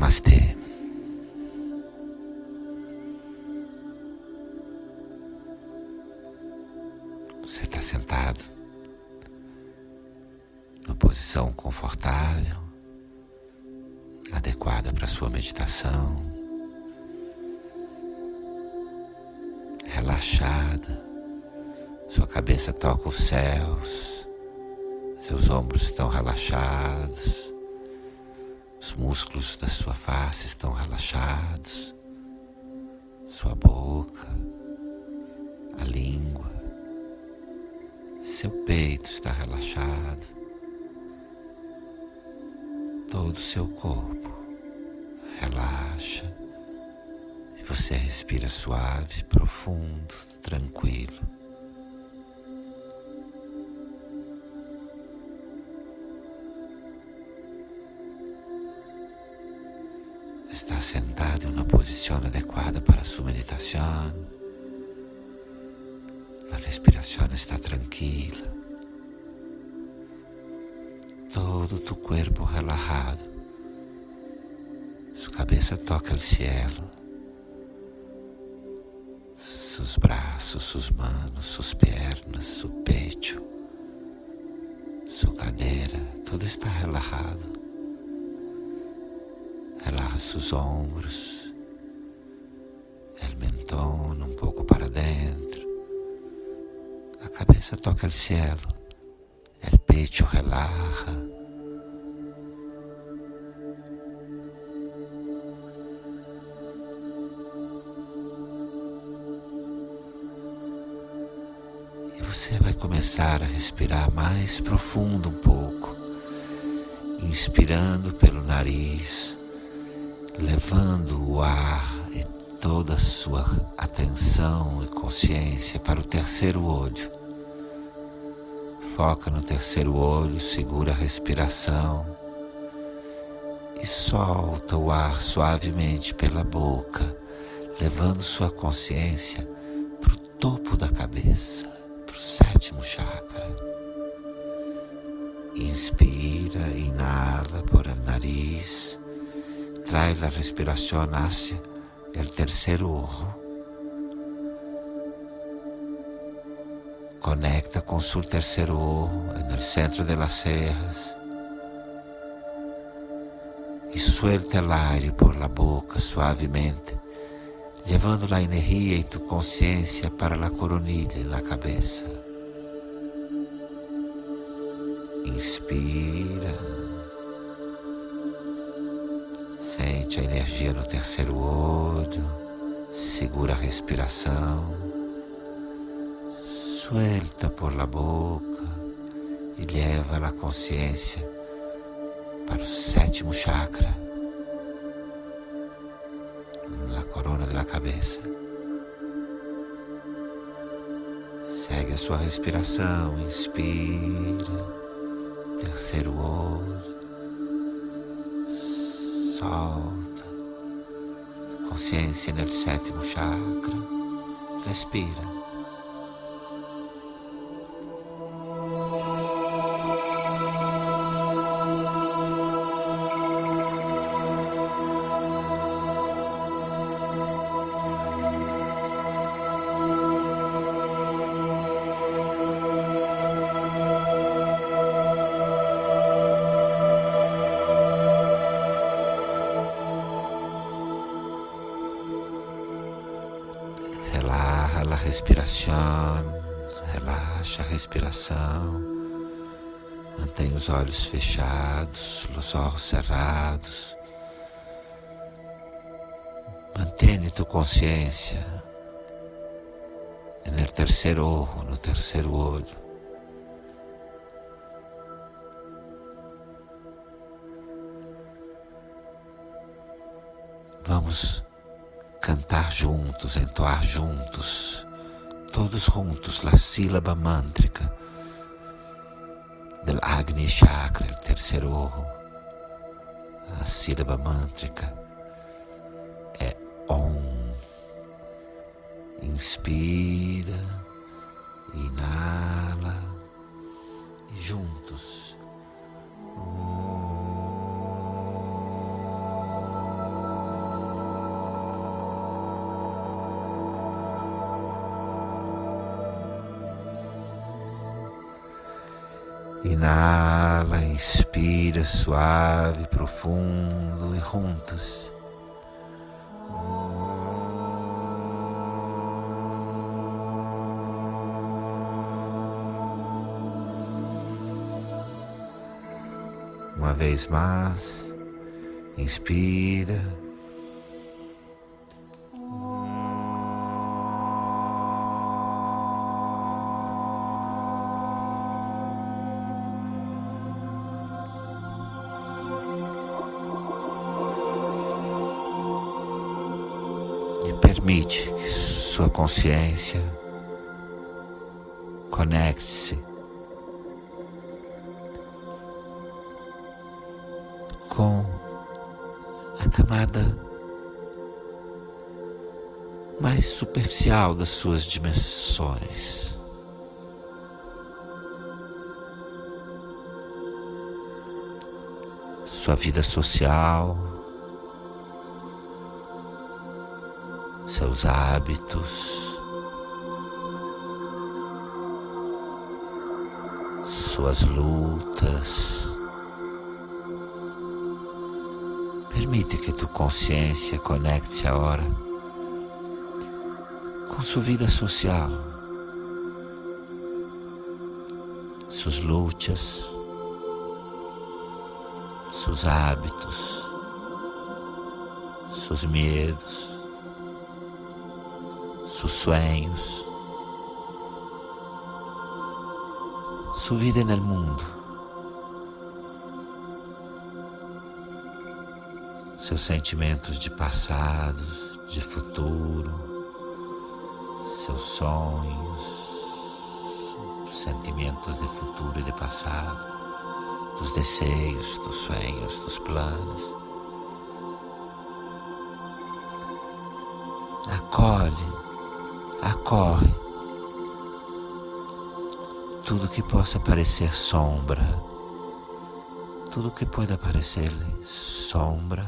Namastê. Você está sentado numa posição confortável, adequada para sua meditação, relaxada, sua cabeça toca os céus, seus ombros estão relaxados. Os músculos da sua face estão relaxados, sua boca, a língua, seu peito está relaxado, todo o seu corpo relaxa e você respira suave, profundo, tranquilo. Sentado em uma posição adequada para sua meditação. A respiração está tranquila. Todo tu corpo relajado. Sua cabeça toca o cielo. Seus braços, suas mãos, suas pernas, seu peito, sua cadeira, tudo está relajado. Relaxa sus ombros, el mentón um pouco para dentro. A cabeça toca o cielo, el pecho relaja. E você vai começar a respirar mais profundo um pouco, inspirando pelo nariz levando o ar e toda a sua atenção e consciência para o terceiro olho. Foca no terceiro olho, segura a respiração e solta o ar suavemente pela boca, levando sua consciência para o topo da cabeça, para o sétimo chakra. Inspira, inala por nariz trae la respiración hacia el tercer ojo. Conecta con su tercer ojo en el centro de las cejas y suelta el aire por la boca suavemente, llevando la energía y tu conciencia para la coronilla y la cabeza. Inspira. Sente a energia no terceiro olho, segura a respiração, suelta por la boca e leva a consciência para o sétimo chakra, na corona da cabeça. Segue a sua respiração, inspira, terceiro olho solta. Consciência no sétimo chakra. Respira. Relaxa a respiração, relaxa a respiração. Mantenha os olhos fechados, os olhos cerrados. Mantém tu consciência no terceiro olho, no terceiro olho. Vamos cantar juntos, entoar juntos, todos juntos, a sílaba mântrica del Agni Chakra, o terceiro ojo. A sílaba mântrica é Om. Inspira, inala e juntos. Om. Inala, inspira suave, profundo e juntos. Uma vez mais, inspira. Permite que sua consciência conecte-se com a camada mais superficial das suas dimensões. Sua vida social, seus hábitos, suas lutas. Permite que tua consciência conecte agora com sua vida social, suas lutas, seus hábitos, seus medos sus sueños, su vida en el mundo, seus sentimentos de passado, de futuro, seus sonhos, sentimentos de futuro e de passado, dos desejos, dos sonhos, dos planos. Acolhe acorre tudo que possa parecer sombra, tudo que pode parecer sombra,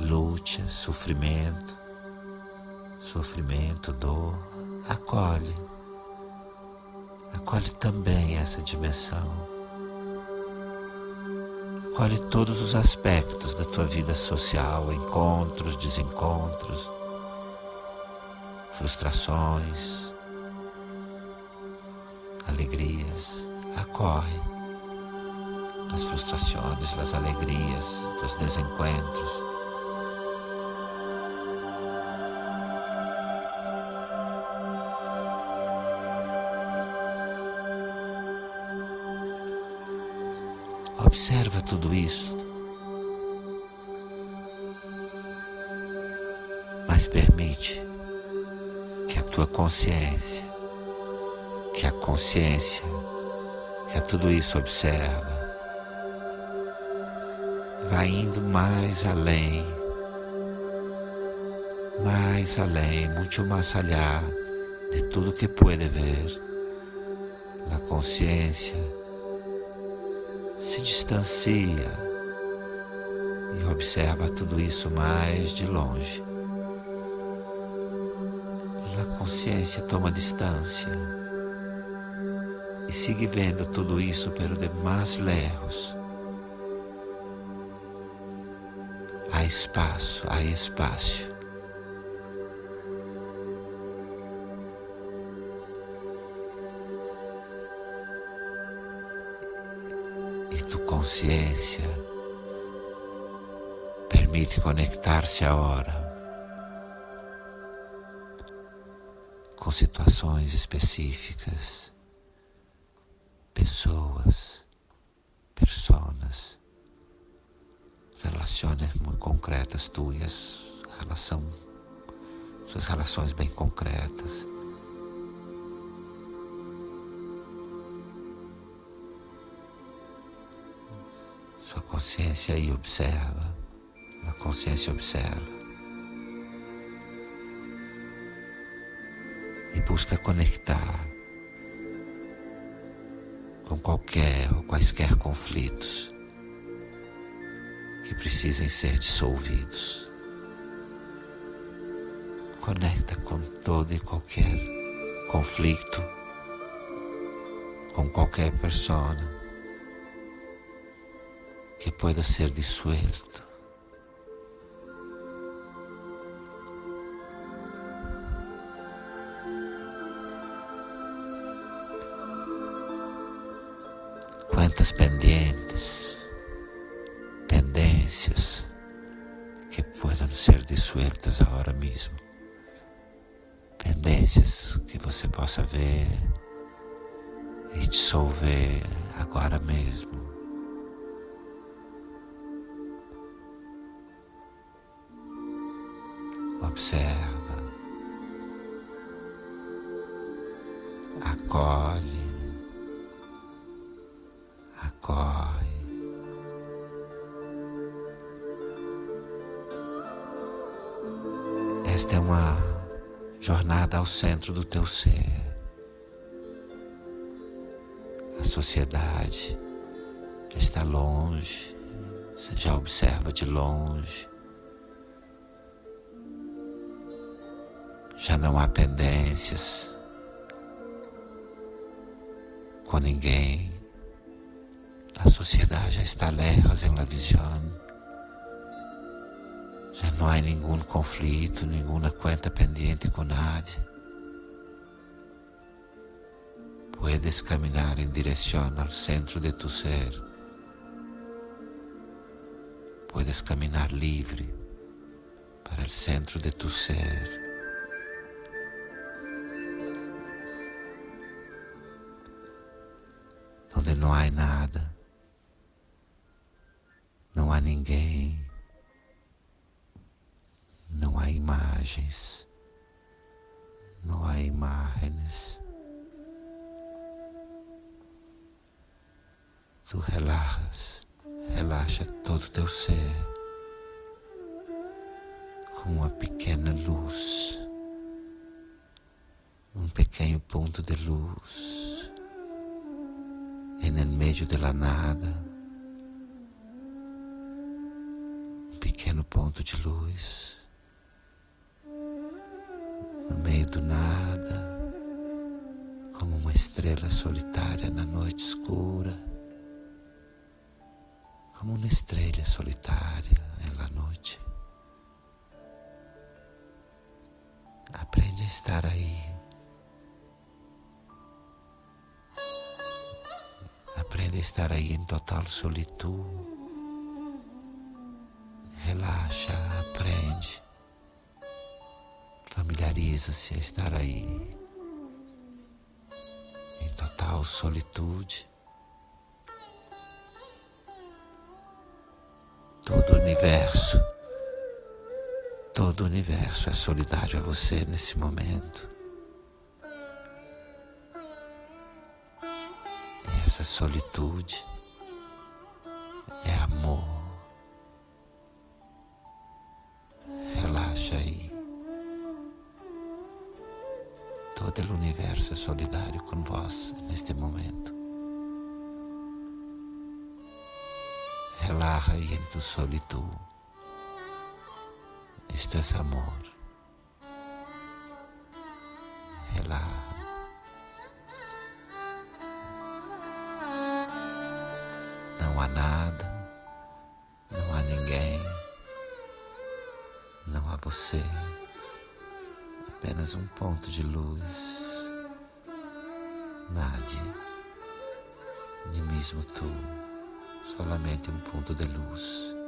luta, sofrimento, sofrimento, dor, acolhe, acolhe também essa dimensão. Acolhe todos os aspectos da tua vida social, encontros, desencontros, frustrações, alegrias, acorre as frustrações, as alegrias, os desencontros. Observa tudo isso. Mas permite tua consciência, que a consciência, que a tudo isso observa, vai indo mais além, mais além, muito mais allá de tudo que pode ver. A consciência se distancia e observa tudo isso mais de longe consciência toma distância e siga vendo tudo isso pelo de mais lejos. Há espaço, há espaço. E tu consciência permite conectar-se agora com situações específicas, pessoas, personas, relações muito concretas tuas, relação, suas relações bem concretas. Sua consciência aí observa, a consciência observa. Busca conectar com qualquer ou quaisquer conflitos que precisem ser dissolvidos. Conecta com todo e qualquer conflito com qualquer persona que pueda ser disuelto. Quantas pendientes, pendências que puedan ser disueltas agora mesmo. Pendências que você possa ver e dissolver agora mesmo. Observa, acolhe, acolhe. Esta é uma jornada ao centro do teu ser. A sociedade está longe, você já observa de longe. Já não há pendências com ninguém. A sociedade já está lejos em la visión. Já não há nenhum conflito, nenhuma conta pendente com nadie. Puedes caminar em direção ao centro de tu ser. Puedes caminar livre para o centro de tu ser. Onde não há nada, Tu relaxas, relaxa todo o teu ser com uma pequena luz, um pequeno ponto de luz el meio de la nada, um pequeno ponto de luz, no meio do nada, como uma estrela solitária na noite escura como uma estrela solitária na noite. Aprende a estar aí. Aprende a estar aí em total solitude. Relaxa, aprende. Familiariza-se a estar aí em total solitude. Universo, todo o universo é solidário a você nesse momento. E essa solitude é amor. Relaxa aí. Todo o universo é solidário com vós neste momento. Relaja y en tu solitud. Esto es amor. Relaja. Não há nada, não há ninguém, não há você, apenas um ponto de luz, nada, nem mesmo tu solamente um ponto de luz.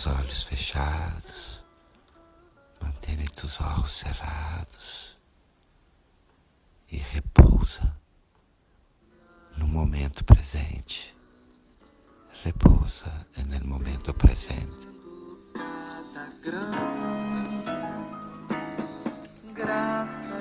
Teus olhos fechados, mantenha teus olhos cerrados e repousa no momento presente. Repousa no momento presente. esteja